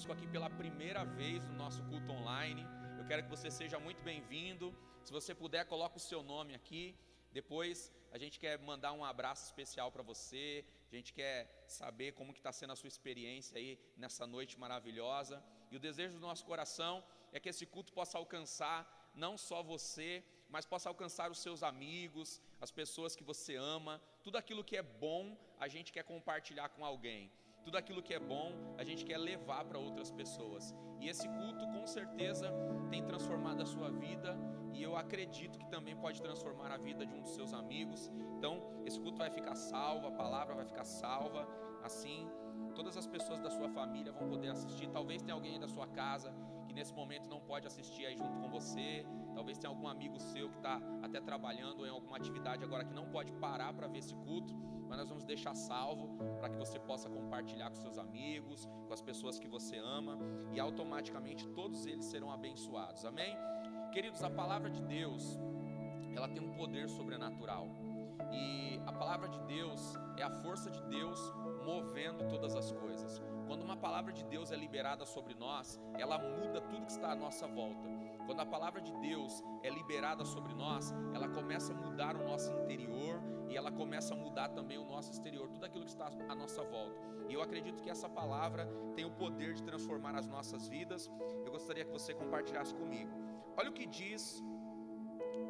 conosco aqui pela primeira vez no nosso culto online, eu quero que você seja muito bem-vindo. Se você puder, coloque o seu nome aqui. Depois a gente quer mandar um abraço especial para você. A gente quer saber como que está sendo a sua experiência aí nessa noite maravilhosa. E o desejo do nosso coração é que esse culto possa alcançar não só você, mas possa alcançar os seus amigos, as pessoas que você ama. Tudo aquilo que é bom, a gente quer compartilhar com alguém. Tudo aquilo que é bom, a gente quer levar para outras pessoas. E esse culto, com certeza, tem transformado a sua vida. E eu acredito que também pode transformar a vida de um dos seus amigos. Então, esse culto vai ficar salvo, a palavra vai ficar salva. Assim, todas as pessoas da sua família vão poder assistir. Talvez tenha alguém da sua casa que nesse momento não pode assistir aí junto com você. Talvez tenha algum amigo seu que está até trabalhando em alguma atividade agora que não pode parar para ver esse culto mas nós vamos deixar salvo para que você possa compartilhar com seus amigos, com as pessoas que você ama, e automaticamente todos eles serão abençoados. Amém? Queridos, a palavra de Deus, ela tem um poder sobrenatural. E a palavra de Deus é a força de Deus movendo todas as coisas. Quando uma palavra de Deus é liberada sobre nós, ela muda tudo que está à nossa volta. Quando a palavra de Deus é liberada sobre nós, ela começa a mudar o nosso interior e ela começa a mudar também o nosso exterior, tudo aquilo que está à nossa volta. E eu acredito que essa palavra tem o poder de transformar as nossas vidas. Eu gostaria que você compartilhasse comigo. Olha o que diz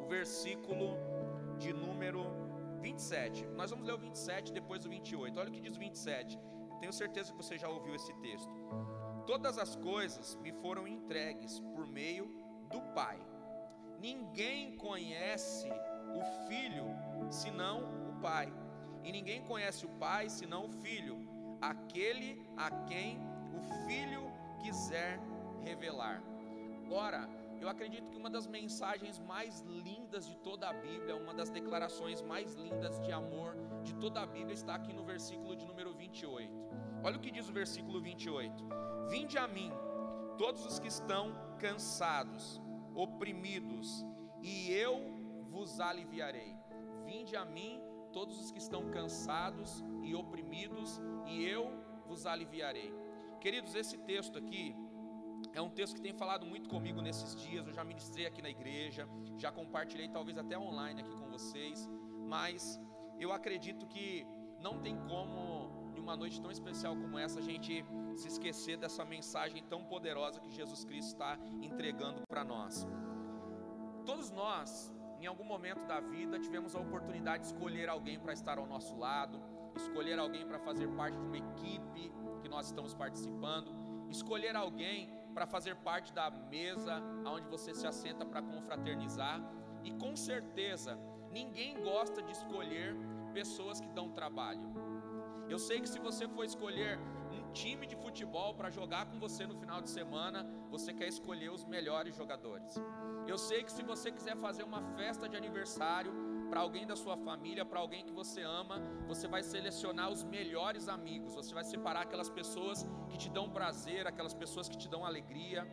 o versículo de número 27. Nós vamos ler o 27 depois do 28. Olha o que diz o 27. Tenho certeza que você já ouviu esse texto. Todas as coisas me foram entregues por meio do Pai. Ninguém conhece o Filho senão o Pai, e ninguém conhece o Pai senão o Filho, aquele a quem o Filho quiser revelar. Ora, eu acredito que uma das mensagens mais lindas de toda a Bíblia, uma das declarações mais lindas de amor de toda a Bíblia está aqui no versículo de número 28. Olha o que diz o versículo 28: Vinde a mim, todos os que estão cansados, oprimidos, e eu vos aliviarei. Vinde a mim, todos os que estão cansados e oprimidos, e eu vos aliviarei. Queridos, esse texto aqui é um texto que tem falado muito comigo nesses dias. Eu já ministrei aqui na igreja, já compartilhei talvez até online aqui com vocês, mas eu acredito que não tem como uma noite tão especial como essa, a gente se esquecer dessa mensagem tão poderosa que Jesus Cristo está entregando para nós. Todos nós, em algum momento da vida, tivemos a oportunidade de escolher alguém para estar ao nosso lado, escolher alguém para fazer parte de uma equipe que nós estamos participando, escolher alguém para fazer parte da mesa onde você se assenta para confraternizar, e com certeza ninguém gosta de escolher pessoas que dão trabalho. Eu sei que se você for escolher um time de futebol para jogar com você no final de semana, você quer escolher os melhores jogadores. Eu sei que se você quiser fazer uma festa de aniversário para alguém da sua família, para alguém que você ama, você vai selecionar os melhores amigos, você vai separar aquelas pessoas que te dão prazer, aquelas pessoas que te dão alegria.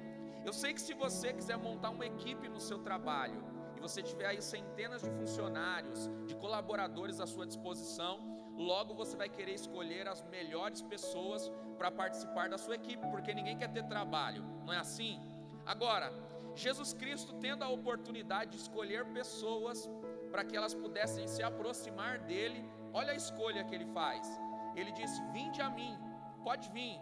Eu sei que se você quiser montar uma equipe no seu trabalho, e você tiver aí centenas de funcionários, de colaboradores à sua disposição, logo você vai querer escolher as melhores pessoas para participar da sua equipe, porque ninguém quer ter trabalho, não é assim? Agora, Jesus Cristo tendo a oportunidade de escolher pessoas para que elas pudessem se aproximar dele, olha a escolha que ele faz. Ele disse: Vinde a mim, pode vir.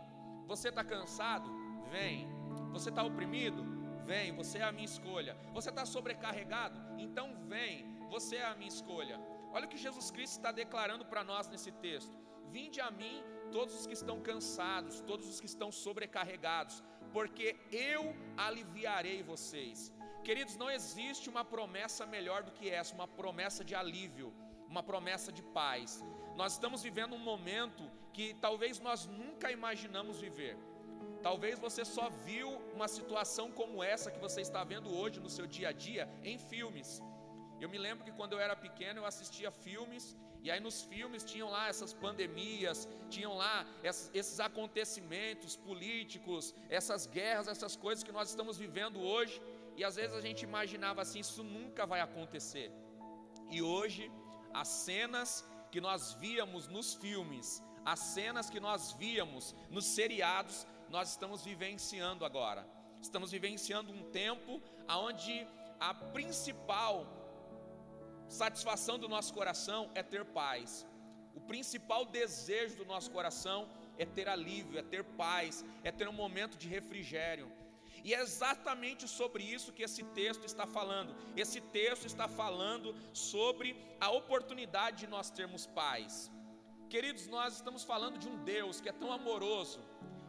Você está cansado? Vem. Você está oprimido? Vem, você é a minha escolha. Você está sobrecarregado? Então vem, você é a minha escolha. Olha o que Jesus Cristo está declarando para nós nesse texto: Vinde a mim todos os que estão cansados, todos os que estão sobrecarregados, porque eu aliviarei vocês. Queridos, não existe uma promessa melhor do que essa, uma promessa de alívio, uma promessa de paz. Nós estamos vivendo um momento que talvez nós nunca imaginamos viver. Talvez você só viu uma situação como essa que você está vendo hoje no seu dia a dia em filmes. Eu me lembro que quando eu era pequeno eu assistia filmes e aí nos filmes tinham lá essas pandemias, tinham lá esses acontecimentos políticos, essas guerras, essas coisas que nós estamos vivendo hoje. E às vezes a gente imaginava assim, isso nunca vai acontecer. E hoje as cenas que nós víamos nos filmes, as cenas que nós víamos nos seriados, nós estamos vivenciando agora. Estamos vivenciando um tempo onde a principal satisfação do nosso coração é ter paz. O principal desejo do nosso coração é ter alívio, é ter paz, é ter um momento de refrigério. E é exatamente sobre isso que esse texto está falando. Esse texto está falando sobre a oportunidade de nós termos paz. Queridos, nós estamos falando de um Deus que é tão amoroso,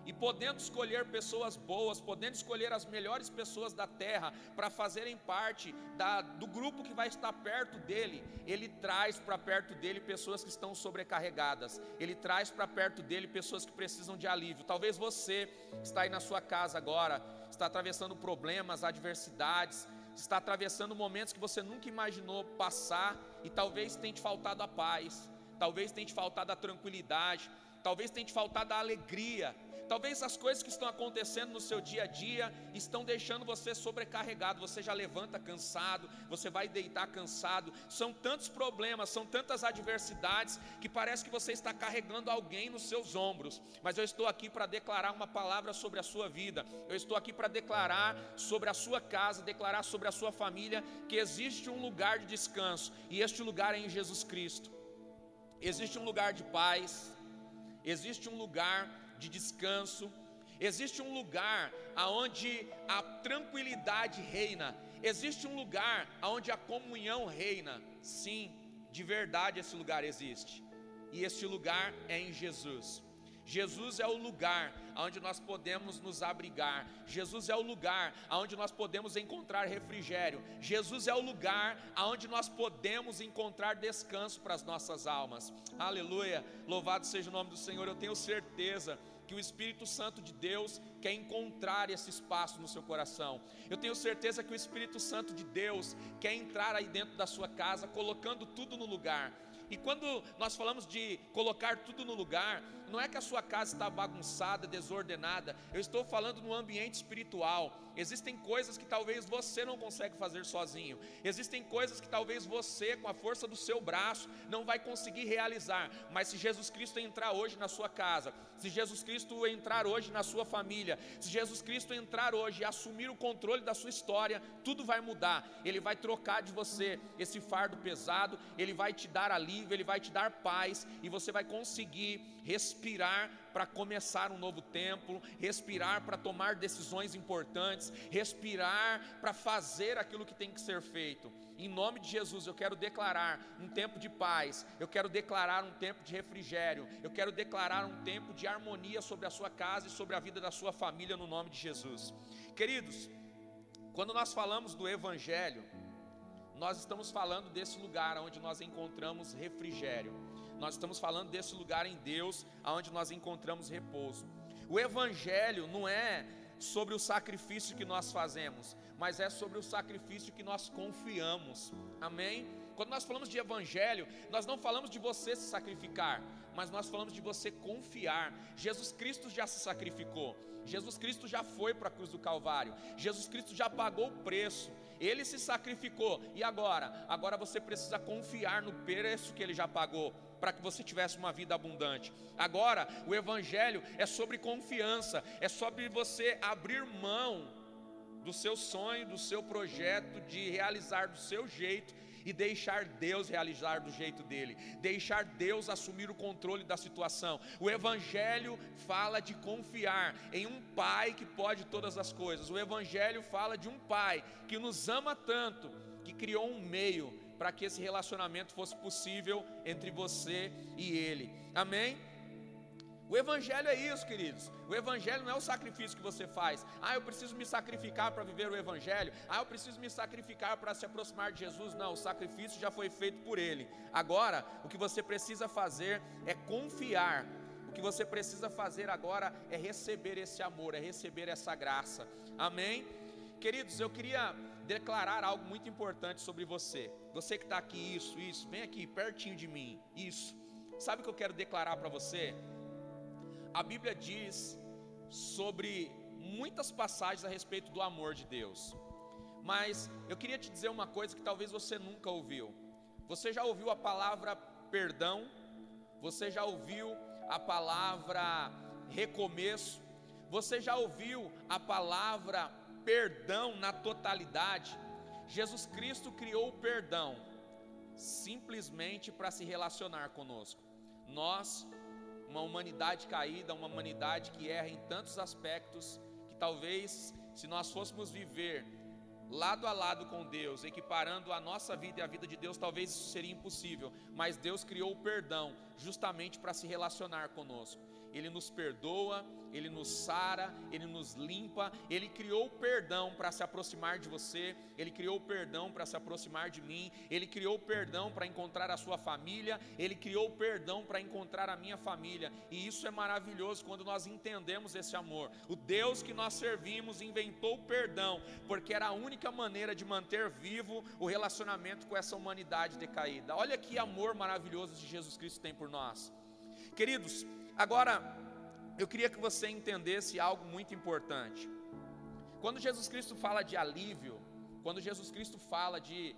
e podendo escolher pessoas boas, podendo escolher as melhores pessoas da terra para fazerem parte da, do grupo que vai estar perto dele, ele traz para perto dele pessoas que estão sobrecarregadas, ele traz para perto dele pessoas que precisam de alívio. Talvez você está aí na sua casa agora, está atravessando problemas, adversidades, está atravessando momentos que você nunca imaginou passar e talvez tenha te faltado a paz, talvez tenha te faltado a tranquilidade, talvez tenha te faltado a alegria Talvez as coisas que estão acontecendo no seu dia a dia estão deixando você sobrecarregado. Você já levanta cansado, você vai deitar cansado. São tantos problemas, são tantas adversidades que parece que você está carregando alguém nos seus ombros. Mas eu estou aqui para declarar uma palavra sobre a sua vida. Eu estou aqui para declarar sobre a sua casa, declarar sobre a sua família que existe um lugar de descanso e este lugar é em Jesus Cristo. Existe um lugar de paz, existe um lugar de descanso, existe um lugar aonde a tranquilidade reina, existe um lugar aonde a comunhão reina. Sim, de verdade esse lugar existe. E esse lugar é em Jesus. Jesus é o lugar onde nós podemos nos abrigar. Jesus é o lugar onde nós podemos encontrar refrigério. Jesus é o lugar onde nós podemos encontrar descanso para as nossas almas. Aleluia! Louvado seja o nome do Senhor. Eu tenho certeza que o Espírito Santo de Deus quer encontrar esse espaço no seu coração. Eu tenho certeza que o Espírito Santo de Deus quer entrar aí dentro da sua casa, colocando tudo no lugar. E quando nós falamos de colocar tudo no lugar, não é que a sua casa está bagunçada, desordenada. Eu estou falando no ambiente espiritual. Existem coisas que talvez você não consegue fazer sozinho. Existem coisas que talvez você, com a força do seu braço, não vai conseguir realizar. Mas se Jesus Cristo entrar hoje na sua casa, se Jesus Cristo entrar hoje na sua família, se Jesus Cristo entrar hoje e assumir o controle da sua história, tudo vai mudar. Ele vai trocar de você esse fardo pesado, ele vai te dar alívio, ele vai te dar paz e você vai conseguir respirar para começar um novo tempo, respirar para tomar decisões importantes, respirar para fazer aquilo que tem que ser feito. Em nome de Jesus, eu quero declarar um tempo de paz, eu quero declarar um tempo de refrigério, eu quero declarar um tempo de harmonia sobre a sua casa e sobre a vida da sua família, no nome de Jesus. Queridos, quando nós falamos do Evangelho, nós estamos falando desse lugar onde nós encontramos refrigério. Nós estamos falando desse lugar em Deus, onde nós encontramos repouso. O Evangelho não é sobre o sacrifício que nós fazemos, mas é sobre o sacrifício que nós confiamos. Amém? Quando nós falamos de Evangelho, nós não falamos de você se sacrificar, mas nós falamos de você confiar. Jesus Cristo já se sacrificou. Jesus Cristo já foi para a cruz do Calvário. Jesus Cristo já pagou o preço. Ele se sacrificou. E agora? Agora você precisa confiar no preço que ele já pagou para que você tivesse uma vida abundante. Agora, o Evangelho é sobre confiança, é sobre você abrir mão do seu sonho, do seu projeto, de realizar do seu jeito e deixar Deus realizar do jeito dele, deixar Deus assumir o controle da situação. O Evangelho fala de confiar em um Pai que pode todas as coisas. O Evangelho fala de um Pai que nos ama tanto, que criou um meio para que esse relacionamento fosse possível entre você e Ele. Amém? O Evangelho é isso, queridos. O Evangelho não é o sacrifício que você faz. Ah, eu preciso me sacrificar para viver o Evangelho. Ah, eu preciso me sacrificar para se aproximar de Jesus. Não, o sacrifício já foi feito por Ele. Agora, o que você precisa fazer é confiar. O que você precisa fazer agora é receber esse amor, é receber essa graça. Amém? Queridos, eu queria declarar algo muito importante sobre você. Você que está aqui, isso, isso, vem aqui pertinho de mim, isso. Sabe o que eu quero declarar para você? A Bíblia diz sobre muitas passagens a respeito do amor de Deus. Mas eu queria te dizer uma coisa que talvez você nunca ouviu. Você já ouviu a palavra perdão? Você já ouviu a palavra recomeço? Você já ouviu a palavra perdão na totalidade? Jesus Cristo criou o perdão simplesmente para se relacionar conosco. Nós, uma humanidade caída, uma humanidade que erra em tantos aspectos, que talvez se nós fôssemos viver lado a lado com Deus, equiparando a nossa vida e a vida de Deus, talvez isso seria impossível, mas Deus criou o perdão justamente para se relacionar conosco. Ele nos perdoa, Ele nos sara, Ele nos limpa, Ele criou o perdão para se aproximar de você, Ele criou o perdão para se aproximar de mim, Ele criou o perdão para encontrar a sua família, Ele criou o perdão para encontrar a minha família, e isso é maravilhoso quando nós entendemos esse amor. O Deus que nós servimos inventou o perdão, porque era a única maneira de manter vivo o relacionamento com essa humanidade decaída. Olha que amor maravilhoso que Jesus Cristo tem por nós. Queridos, Agora, eu queria que você entendesse algo muito importante. Quando Jesus Cristo fala de alívio, quando Jesus Cristo fala de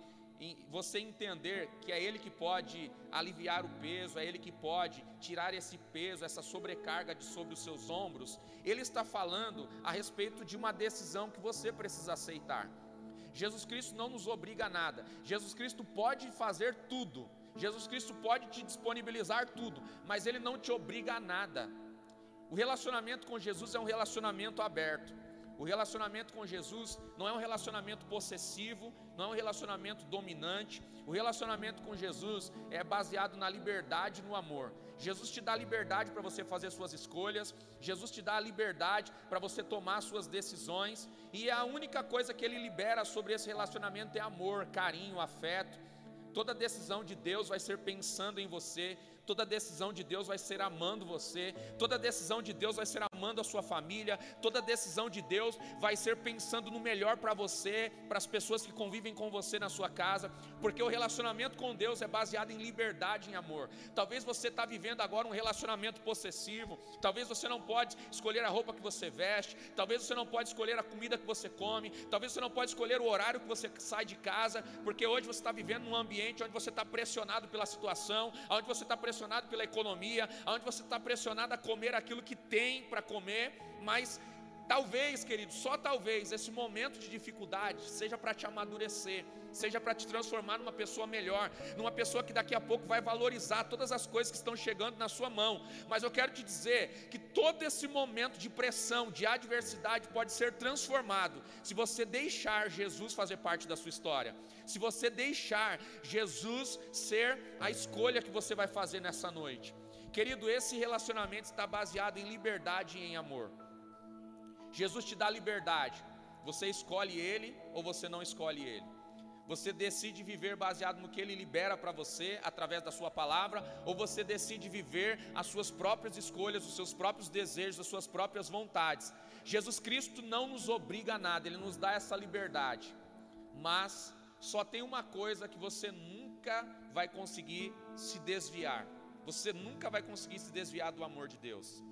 você entender que é Ele que pode aliviar o peso, é Ele que pode tirar esse peso, essa sobrecarga de sobre os seus ombros, Ele está falando a respeito de uma decisão que você precisa aceitar. Jesus Cristo não nos obriga a nada, Jesus Cristo pode fazer tudo, Jesus Cristo pode te disponibilizar tudo, mas Ele não te obriga a nada. O relacionamento com Jesus é um relacionamento aberto. O relacionamento com Jesus não é um relacionamento possessivo, não é um relacionamento dominante. O relacionamento com Jesus é baseado na liberdade e no amor. Jesus te dá liberdade para você fazer suas escolhas, Jesus te dá a liberdade para você tomar suas decisões, e a única coisa que ele libera sobre esse relacionamento é amor, carinho, afeto. Toda decisão de Deus vai ser pensando em você, toda decisão de Deus vai ser amando você, toda decisão de Deus vai ser amando a sua família, toda decisão de Deus vai ser pensando no melhor para você, para as pessoas que convivem com você na sua casa, porque o relacionamento com Deus é baseado em liberdade e em amor. Talvez você está vivendo agora um relacionamento possessivo, talvez você não pode escolher a roupa que você veste, talvez você não pode escolher a comida que você come, talvez você não pode escolher o horário que você sai de casa, porque hoje você está vivendo num ambiente onde você está pressionado pela situação, onde você está pressionado pressionado pela economia, onde você está pressionado a comer aquilo que tem para comer, mas talvez, querido, só talvez esse momento de dificuldade seja para te amadurecer, seja para te transformar numa pessoa melhor, numa pessoa que daqui a pouco vai valorizar todas as coisas que estão chegando na sua mão. Mas eu quero te dizer que todo esse momento de pressão, de adversidade pode ser transformado se você deixar Jesus fazer parte da sua história se você deixar Jesus ser a escolha que você vai fazer nessa noite. Querido, esse relacionamento está baseado em liberdade e em amor. Jesus te dá liberdade. Você escolhe ele ou você não escolhe ele. Você decide viver baseado no que ele libera para você através da sua palavra, ou você decide viver as suas próprias escolhas, os seus próprios desejos, as suas próprias vontades. Jesus Cristo não nos obriga a nada, ele nos dá essa liberdade. Mas só tem uma coisa que você nunca vai conseguir se desviar. Você nunca vai conseguir se desviar do amor de Deus.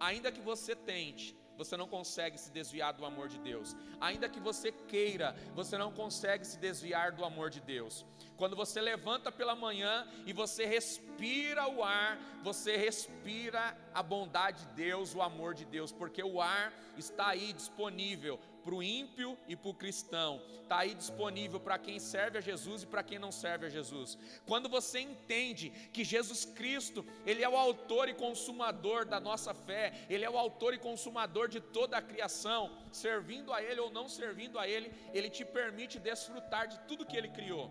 Ainda que você tente, você não consegue se desviar do amor de Deus. Ainda que você queira, você não consegue se desviar do amor de Deus. Quando você levanta pela manhã e você respira o ar, você respira a bondade de Deus, o amor de Deus, porque o ar está aí disponível para o ímpio e para o cristão, está aí disponível para quem serve a Jesus e para quem não serve a Jesus. Quando você entende que Jesus Cristo, Ele é o autor e consumador da nossa fé, Ele é o autor e consumador de toda a criação, servindo a Ele ou não servindo a Ele, Ele te permite desfrutar de tudo que Ele criou.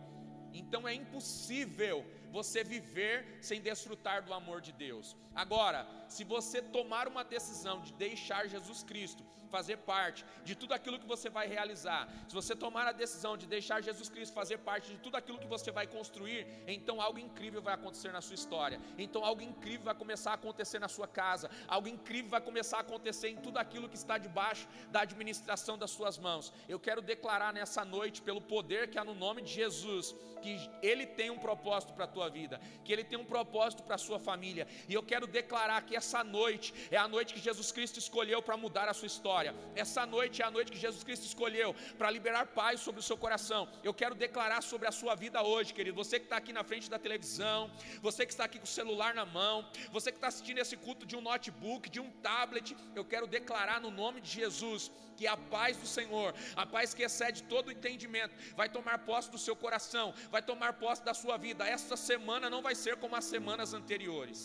Então é impossível você viver sem desfrutar do amor de Deus. Agora, se você tomar uma decisão de deixar Jesus Cristo fazer parte de tudo aquilo que você vai realizar, se você tomar a decisão de deixar Jesus Cristo fazer parte de tudo aquilo que você vai construir, então algo incrível vai acontecer na sua história. Então algo incrível vai começar a acontecer na sua casa, algo incrível vai começar a acontecer em tudo aquilo que está debaixo da administração das suas mãos. Eu quero declarar nessa noite, pelo poder que há no nome de Jesus, que Ele tem um propósito para tua vida, que Ele tem um propósito para a sua família. E eu quero declarar que essa noite é a noite que Jesus Cristo escolheu para mudar a sua história. Essa noite é a noite que Jesus Cristo escolheu para liberar paz sobre o seu coração. Eu quero declarar sobre a sua vida hoje, querido. Você que está aqui na frente da televisão, você que está aqui com o celular na mão, você que está assistindo esse culto de um notebook, de um tablet, eu quero declarar no nome de Jesus que a paz do Senhor, a paz que excede todo entendimento, vai tomar posse do seu coração, vai tomar posse da sua vida. Esta semana não vai ser como as semanas anteriores.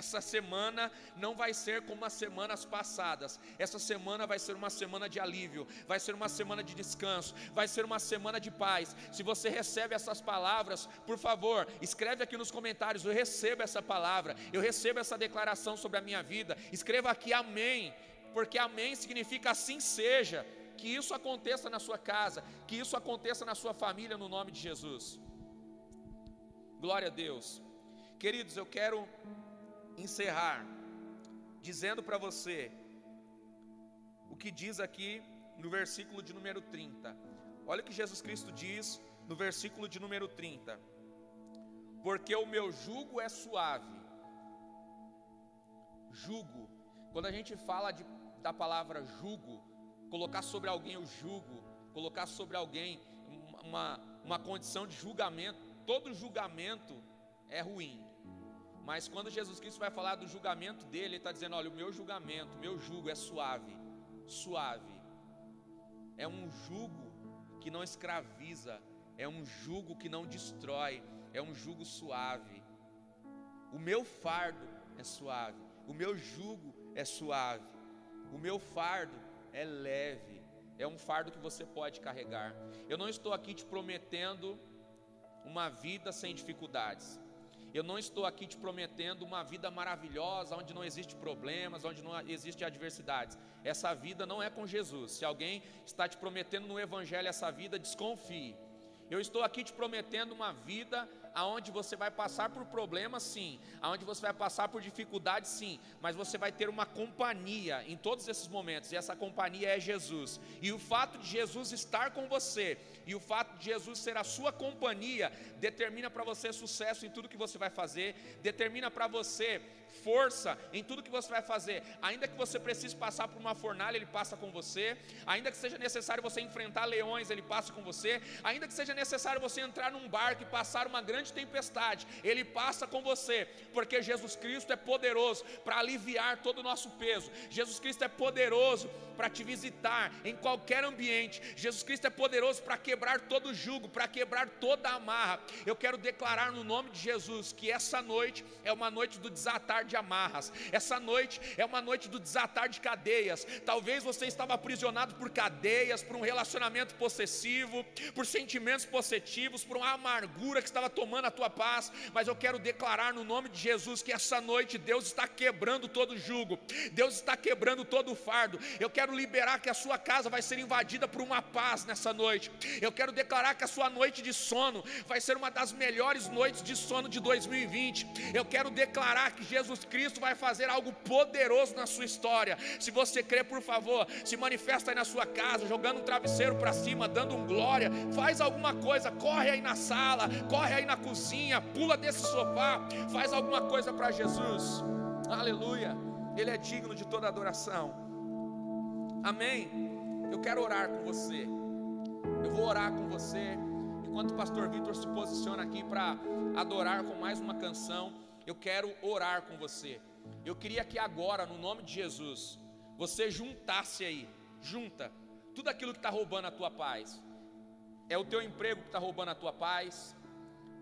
Essa semana não vai ser como as semanas passadas. Essa semana vai ser uma semana de alívio, vai ser uma semana de descanso, vai ser uma semana de paz. Se você recebe essas palavras, por favor, escreve aqui nos comentários: eu recebo essa palavra, eu recebo essa declaração sobre a minha vida. Escreva aqui amém, porque amém significa assim seja. Que isso aconteça na sua casa, que isso aconteça na sua família, no nome de Jesus. Glória a Deus. Queridos, eu quero encerrar dizendo para você o que diz aqui no versículo de número 30. Olha o que Jesus Cristo diz no versículo de número 30. Porque o meu jugo é suave. Jugo. Quando a gente fala de, da palavra jugo, colocar sobre alguém o jugo, colocar sobre alguém uma, uma condição de julgamento, todo julgamento é ruim. Mas quando Jesus Cristo vai falar do julgamento dele, ele está dizendo: olha, o meu julgamento, o meu jugo é suave, suave. É um jugo que não escraviza, é um jugo que não destrói, é um jugo suave. O meu fardo é suave, o meu jugo é suave, o meu fardo é leve, é um fardo que você pode carregar. Eu não estou aqui te prometendo uma vida sem dificuldades. Eu não estou aqui te prometendo uma vida maravilhosa, onde não existe problemas, onde não existe adversidades. Essa vida não é com Jesus. Se alguém está te prometendo no Evangelho essa vida, desconfie. Eu estou aqui te prometendo uma vida aonde você vai passar por problemas, sim, aonde você vai passar por dificuldades, sim, mas você vai ter uma companhia em todos esses momentos, e essa companhia é Jesus. E o fato de Jesus estar com você, e o fato de Jesus ser a sua companhia, determina para você sucesso em tudo que você vai fazer, determina para você força em tudo que você vai fazer. Ainda que você precise passar por uma fornalha, Ele passa com você. Ainda que seja necessário você enfrentar leões, Ele passa com você. Ainda que seja necessário você entrar num barco e passar uma grande tempestade, Ele passa com você. Porque Jesus Cristo é poderoso para aliviar todo o nosso peso. Jesus Cristo é poderoso para te visitar em qualquer ambiente. Jesus Cristo é poderoso para quebrar todo o jugo, para quebrar toda a amarra. Eu quero declarar no nome de Jesus que essa noite é uma noite do desatar de amarras. Essa noite é uma noite do desatar de cadeias. Talvez você estava aprisionado por cadeias, por um relacionamento possessivo, por sentimentos possessivos, por uma amargura que estava tomando a tua paz. Mas eu quero declarar no nome de Jesus que essa noite Deus está quebrando todo jugo, Deus está quebrando todo fardo. Eu quero liberar que a sua casa vai ser invadida por uma paz nessa noite. Eu quero declarar que a sua noite de sono vai ser uma das melhores noites de sono de 2020. Eu quero declarar que Jesus Jesus Cristo vai fazer algo poderoso na sua história. Se você crê, por favor, se manifesta aí na sua casa, jogando um travesseiro para cima, dando um glória. Faz alguma coisa, corre aí na sala, corre aí na cozinha, pula desse sofá, faz alguma coisa para Jesus. Aleluia. Ele é digno de toda adoração. Amém. Eu quero orar com você. Eu vou orar com você. Enquanto o pastor Vitor se posiciona aqui para adorar com mais uma canção eu quero orar com você. Eu queria que agora, no nome de Jesus, você juntasse aí, junta, tudo aquilo que está roubando a tua paz. É o teu emprego que está roubando a tua paz,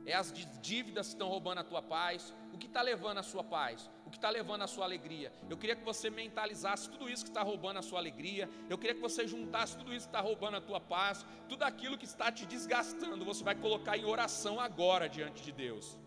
é as dívidas que estão roubando a tua paz, o que está levando a sua paz, o que está levando a sua alegria. Eu queria que você mentalizasse tudo isso que está roubando a sua alegria, eu queria que você juntasse tudo isso que está roubando a tua paz, tudo aquilo que está te desgastando, você vai colocar em oração agora diante de Deus.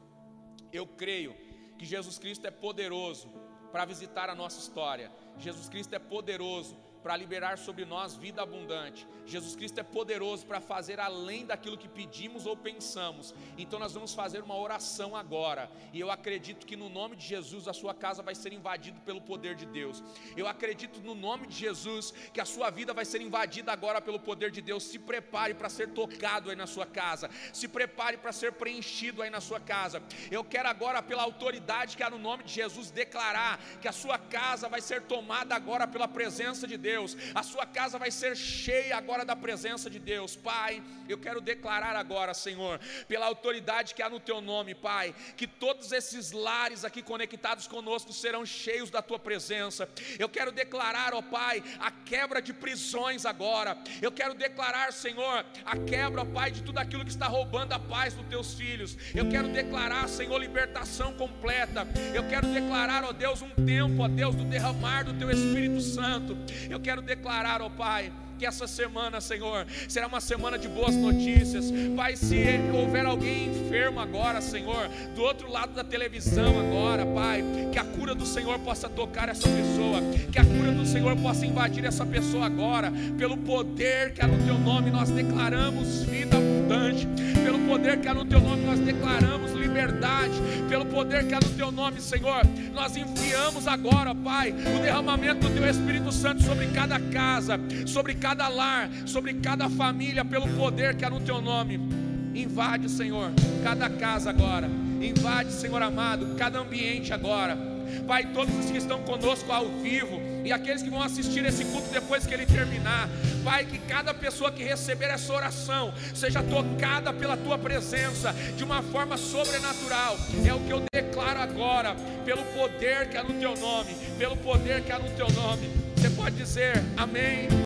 Eu creio que Jesus Cristo é poderoso para visitar a nossa história. Jesus Cristo é poderoso para liberar sobre nós vida abundante. Jesus Cristo é poderoso para fazer além daquilo que pedimos ou pensamos. Então nós vamos fazer uma oração agora. E eu acredito que no nome de Jesus a sua casa vai ser invadida pelo poder de Deus. Eu acredito no nome de Jesus que a sua vida vai ser invadida agora pelo poder de Deus. Se prepare para ser tocado aí na sua casa. Se prepare para ser preenchido aí na sua casa. Eu quero agora pela autoridade que há no nome de Jesus declarar que a sua casa vai ser tomada agora pela presença de Deus. A sua casa vai ser cheia agora da presença de Deus. Pai, eu quero declarar agora, Senhor, pela autoridade que há no teu nome, Pai, que todos esses lares aqui conectados conosco serão cheios da tua presença. Eu quero declarar, ó Pai, a quebra de prisões agora. Eu quero declarar, Senhor, a quebra, ó Pai, de tudo aquilo que está roubando a paz dos teus filhos. Eu quero declarar, Senhor, libertação completa. Eu quero declarar, ó Deus, um tempo, ó Deus, do derramar do teu Espírito Santo. Eu quero declarar, ó Pai, que essa semana, Senhor, será uma semana de boas notícias. Pai, se houver alguém enfermo agora, Senhor, do outro lado da televisão agora, Pai, que a cura do Senhor possa tocar essa pessoa, que a cura do Senhor possa invadir essa pessoa agora, pelo poder que há no teu nome, nós declaramos vida abundante, pelo poder que há no teu nome, nós declaramos liberdade, pelo poder que há no teu nome, Senhor, nós enviamos agora, Pai, o derramamento do teu Espírito Santo sobre cada casa, sobre cada lar, sobre cada família, pelo poder que há no teu nome. Invade, Senhor, cada casa agora. Invade, Senhor amado, cada ambiente agora. Pai, todos os que estão conosco ao vivo e aqueles que vão assistir esse culto depois que ele terminar. Pai, que cada pessoa que receber essa oração seja tocada pela tua presença de uma forma sobrenatural. É o que eu declaro agora, pelo poder que há no teu nome, pelo poder que há no teu nome. Você pode dizer amém.